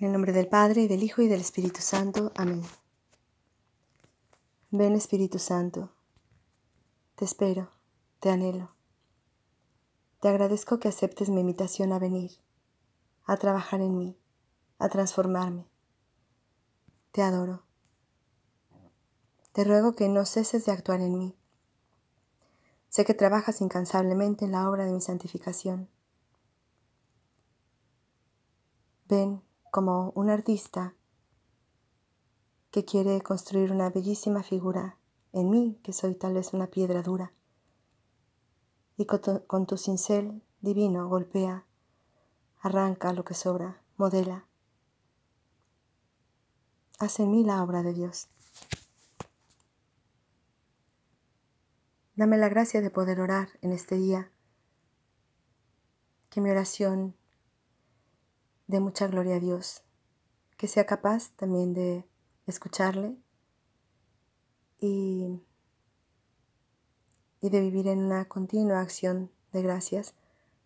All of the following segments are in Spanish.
En el nombre del Padre, del Hijo, y del Espíritu Santo. Amén. Ven Espíritu Santo, te espero, te anhelo. Te agradezco que aceptes mi invitación a venir, a trabajar en mí, a transformarme. Te adoro. Te ruego que no ceses de actuar en mí. Sé que trabajas incansablemente en la obra de mi santificación. Ven como un artista que quiere construir una bellísima figura en mí, que soy tal vez una piedra dura. Y con tu, cincel divino golpea, arranca lo que sobra, modela. Haz en mí la obra de Dios. Dame la gracia de poder orar en este día. Que mi oración de mucha gloria a Dios, que sea capaz también de escucharle y, y de vivir en una continua acción de gracias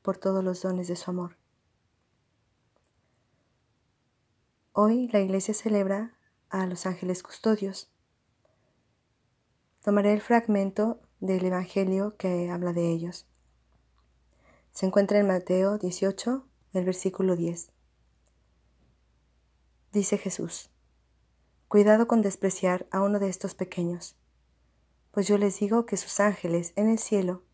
por todos los dones de su amor. Hoy la iglesia celebra a los ángeles custodios. Tomaré el fragmento del Evangelio que habla de ellos. Se encuentra en Mateo 18, el versículo 10 dice Jesús, cuidado con despreciar a uno de estos pequeños, pues yo les digo que sus ángeles en el cielo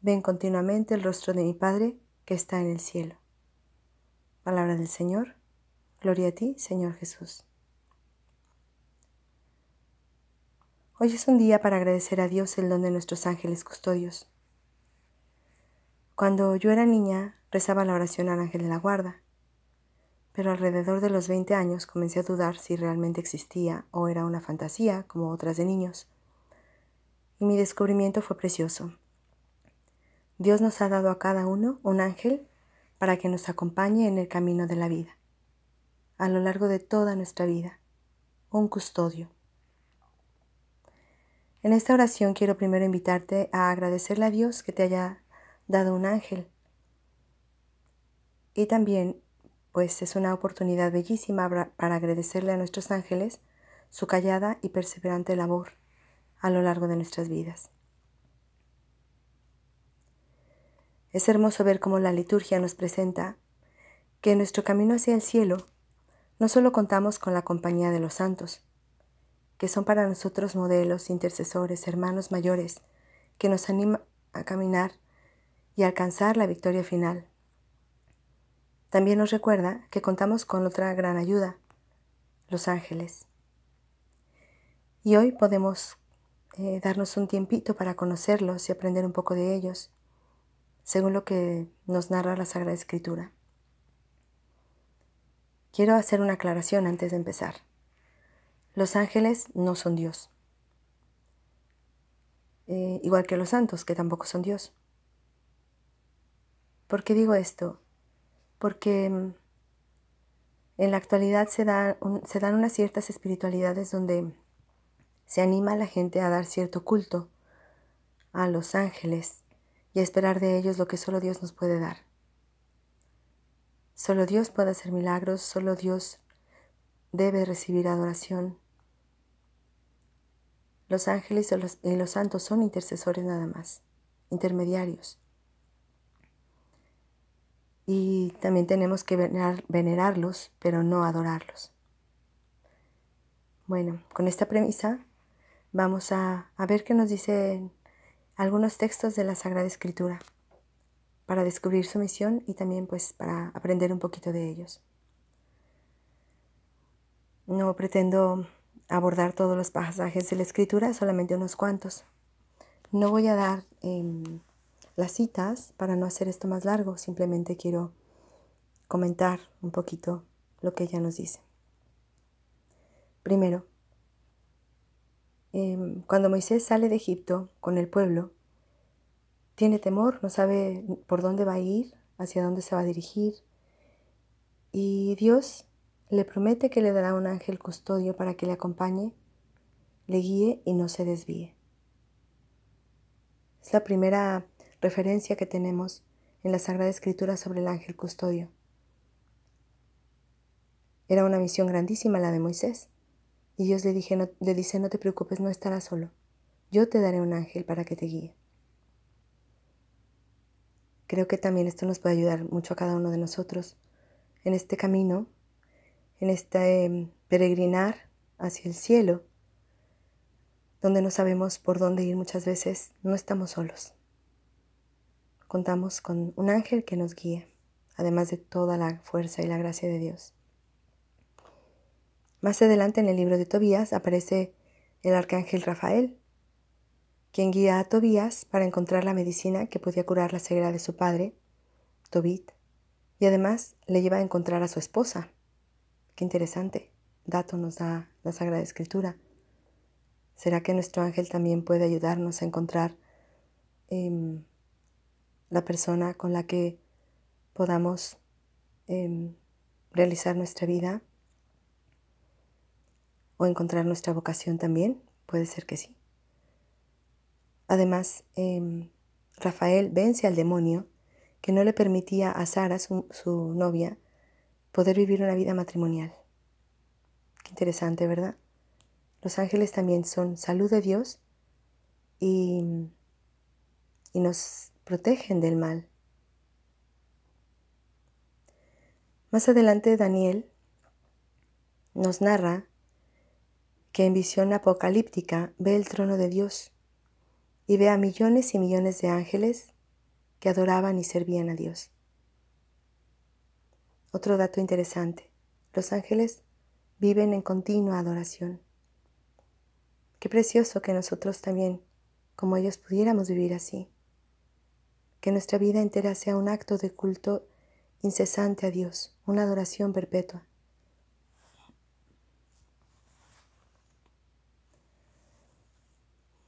ven continuamente el rostro de mi Padre que está en el cielo. Palabra del Señor, gloria a ti, Señor Jesús. Hoy es un día para agradecer a Dios el don de nuestros ángeles custodios. Cuando yo era niña, rezaba la oración al ángel de la guarda pero alrededor de los 20 años comencé a dudar si realmente existía o era una fantasía como otras de niños. Y mi descubrimiento fue precioso. Dios nos ha dado a cada uno un ángel para que nos acompañe en el camino de la vida, a lo largo de toda nuestra vida, un custodio. En esta oración quiero primero invitarte a agradecerle a Dios que te haya dado un ángel y también pues es una oportunidad bellísima para agradecerle a nuestros ángeles su callada y perseverante labor a lo largo de nuestras vidas. Es hermoso ver cómo la liturgia nos presenta que en nuestro camino hacia el cielo no solo contamos con la compañía de los santos, que son para nosotros modelos, intercesores, hermanos mayores, que nos animan a caminar y alcanzar la victoria final, también nos recuerda que contamos con otra gran ayuda, los ángeles. Y hoy podemos eh, darnos un tiempito para conocerlos y aprender un poco de ellos, según lo que nos narra la Sagrada Escritura. Quiero hacer una aclaración antes de empezar. Los ángeles no son Dios, eh, igual que los santos, que tampoco son Dios. ¿Por qué digo esto? Porque mm, en la actualidad se, se dan unas ciertas espiritualidades donde se anima a la gente a dar cierto culto a los ángeles y a esperar de ellos lo que solo Dios nos puede dar. Solo Dios puede hacer milagros, solo Dios debe recibir adoración. Los ángeles y los santos son intercesores nada más, intermediarios y también tenemos que venerarlos, pero no adorarlos. Bueno, con esta premisa vamos a, ver qué nos dicen algunos textos de la Sagrada Escritura para descubrir su misión y también pues para aprender un poquito de ellos. No pretendo abordar todos los pasajes de la Escritura, solamente unos cuantos. No voy a dar em, las citas para no hacer esto más largo. Simplemente quiero comentar un poquito lo que ella nos dice. Primero, em, cuando Moisés sale de Egipto con el pueblo, tiene temor, no sabe por dónde va a ir, hacia dónde se va a dirigir. Y Dios le promete que le dará un ángel custodio para que le acompañe, le guíe y no se desvíe. Es la primera referencia que tenemos en la Sagrada Escritura sobre el ángel custodio. Era una misión grandísima la de Moisés. Y Dios le, dije, le dice, no te preocupes, no estarás solo. Yo te daré un ángel para que te guíe. Creo que también esto nos puede ayudar mucho a cada uno de nosotros en este camino, en este em, peregrinar hacia el cielo, donde no sabemos por dónde ir muchas veces, no estamos solos. Contamos con un ángel que nos guíe, además de toda la fuerza y la gracia de Dios. Más adelante en el libro de Tobías aparece el arcángel Rafael, quien guía a Tobías para encontrar la medicina que podía curar la ceguera de su padre, Tobit, y además le lleva a encontrar a su esposa. Qué interesante dato nos da la Sagrada Escritura. ¿Será que nuestro ángel también puede ayudarnos a encontrar em, la persona con la que podamos em, realizar nuestra vida o encontrar nuestra vocación también? Puede ser que sí. Además, em, Rafael vence al demonio que no le permitía a Sara, su, su novia, poder vivir una vida matrimonial. Qué interesante, ¿verdad? Los ángeles también son salud de Dios y, y nos protegen del mal. Más adelante Daniel nos narra que en visión apocalíptica ve el trono de Dios y ve a millones y millones de ángeles que adoraban y servían a Dios. Otro dato interesante, los ángeles viven en continua adoración. Qué precioso que nosotros también, como ellos, pudiéramos vivir así que nuestra vida entera sea un acto de culto incesante a Dios, una adoración perpetua.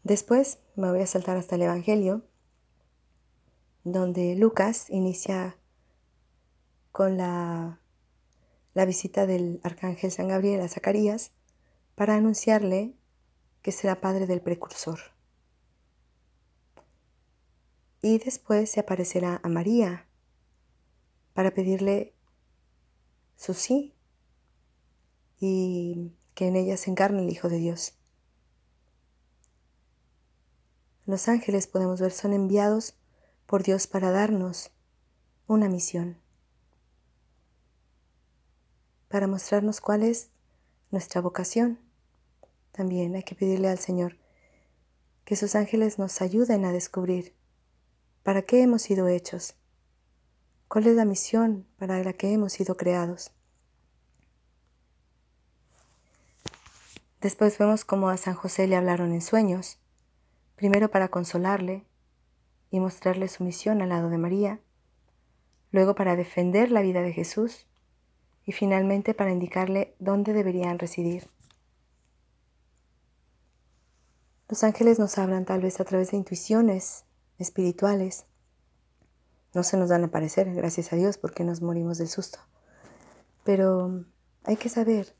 Después me voy a saltar hasta el Evangelio, donde Lucas inicia con la, la visita del arcángel San Gabriel a Zacarías para anunciarle que será padre del precursor y después se aparecerá a María para pedirle su sí y que en ella se encarne el Hijo de Dios. Los ángeles podemos ver son enviados por Dios para darnos una misión, para mostrarnos cuál es nuestra vocación. También hay que pedirle al Señor que sus ángeles nos ayuden a descubrir ¿Para qué hemos sido hechos? ¿Cuál es la misión para la que hemos sido creados? Después vemos cómo a San José le hablaron en sueños, primero para consolarle y mostrarle su misión al lado de María, luego para defender la vida de Jesús y finalmente para indicarle dónde deberían residir. Los ángeles nos hablan tal vez a través de intuiciones espirituales no se nos dan a aparecer, gracias a Dios, porque nos morimos del susto. Pero hay que saber,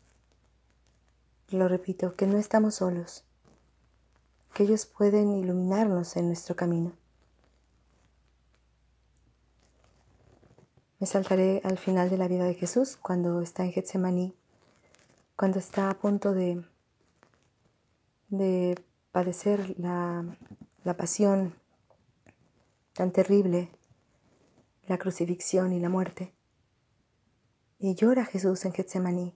lo repito, que no estamos solos, que ellos pueden iluminarnos en nuestro camino. Me saltaré al final de la vida de Jesús, cuando está en Getsemaní, cuando está a punto de, de padecer la, la pasión tan terrible, la crucifixión y la muerte. Y llora Jesús en Getsemaní.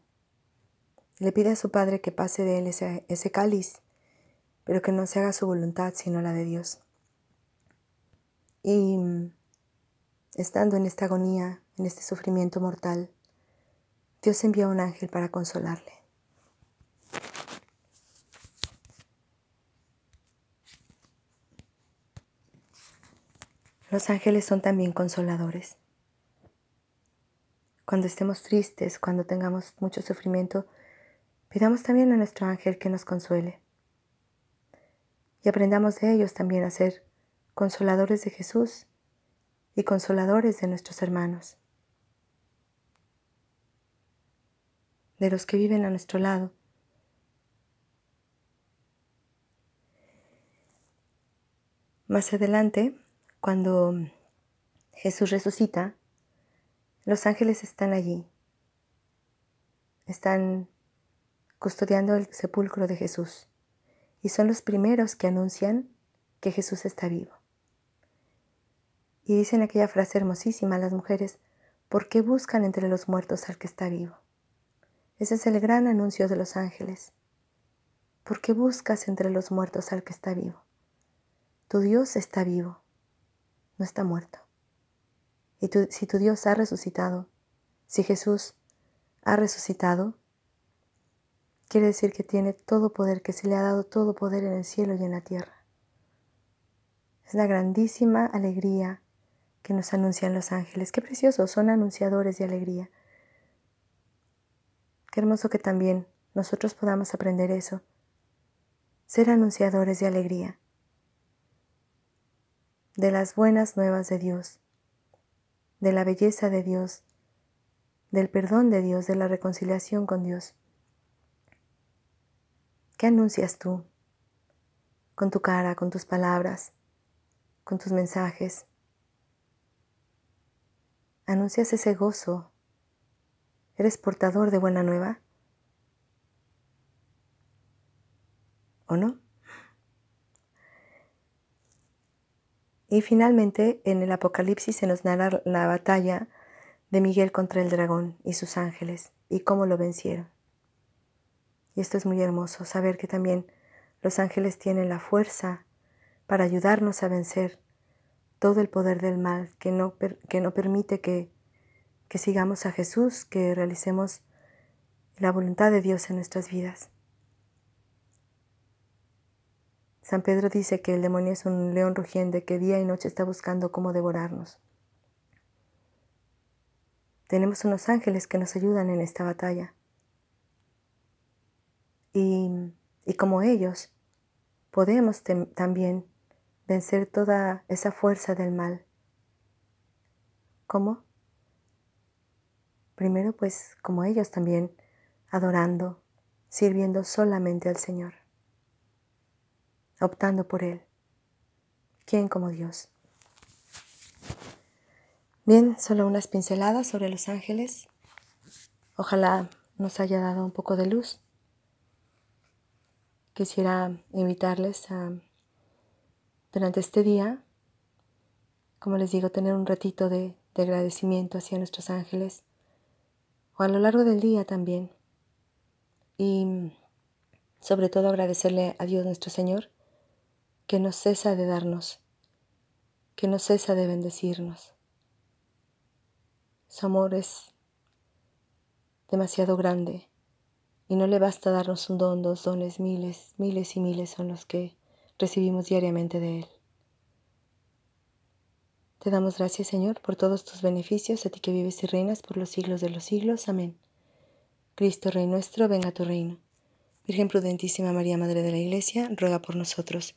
Le pide a su Padre que pase de él ese, ese cáliz, pero que no se haga su voluntad sino la de Dios. Y estando en esta agonía, en este sufrimiento mortal, Dios envió a un ángel para consolarle. Los ángeles son también consoladores. Cuando estemos tristes, cuando tengamos mucho sufrimiento, pidamos también a nuestro ángel que nos consuele. Y aprendamos de ellos también a ser consoladores de Jesús y consoladores de nuestros hermanos, de los que viven a nuestro lado. Más adelante cuando Jesús resucita, los ángeles están allí, están custodiando el sepulcro de Jesús y son los primeros que anuncian que Jesús está vivo. Y dicen aquella frase hermosísima las mujeres, ¿por qué buscan entre los muertos al que está vivo? Ese es el gran anuncio de los ángeles. ¿Por qué buscas entre los muertos al que está vivo? Tu Dios está vivo, no está muerto. Y si tu Dios ha resucitado, si Jesús ha resucitado, quiere decir que tiene todo poder, que se le ha dado todo poder en el cielo y en la tierra. Es la grandísima alegría que nos anuncian los ángeles. Qué preciosos, son anunciadores de alegría. Qué hermoso que también nosotros podamos aprender eso, ser anunciadores de alegría, de las buenas nuevas de Dios, de la belleza de Dios, del perdón de Dios, de la reconciliación con Dios. ¿Qué anuncias tú con tu cara, con tus palabras, con tus mensajes? ¿Anuncias ese gozo? ¿Eres portador de buena nueva? ¿O no? Y finalmente en el Apocalipsis se nos narra la batalla de Miguel contra el dragón y sus ángeles y cómo lo vencieron. Y esto es muy hermoso, saber que también los ángeles tienen la fuerza para ayudarnos a vencer todo el poder del mal que no, que no permite que, que sigamos a Jesús, que realicemos la voluntad de Dios en nuestras vidas. San Pedro dice que el demonio es un león rugiente que día y noche está buscando cómo devorarnos. Tenemos unos ángeles que nos ayudan en esta batalla. Y, y como ellos, podemos también vencer toda esa fuerza del mal. ¿Cómo? Primero, pues como ellos también, adorando, sirviendo solamente al Señor, optando por Él. ¿Quién como Dios? Bien, solo unas pinceladas sobre los ángeles. Ojalá nos haya dado un poco de luz. Quisiera invitarles a, durante este día, como les digo, tener un ratito de, de agradecimiento hacia nuestros ángeles, o a lo largo del día también. Y sobre todo agradecerle a Dios nuestro Señor, que no cesa de darnos, que no cesa de bendecirnos su amor es demasiado grande y no le basta darnos un don, dos dones, miles, miles y miles son los que recibimos diariamente de Él. Te damos gracias, Señor, por todos tus beneficios, a ti que vives y reinas por los siglos de los siglos. Amén. Cristo, Rey nuestro, venga a tu reino. Virgen prudentísima María, Madre de la Iglesia, ruega por nosotros.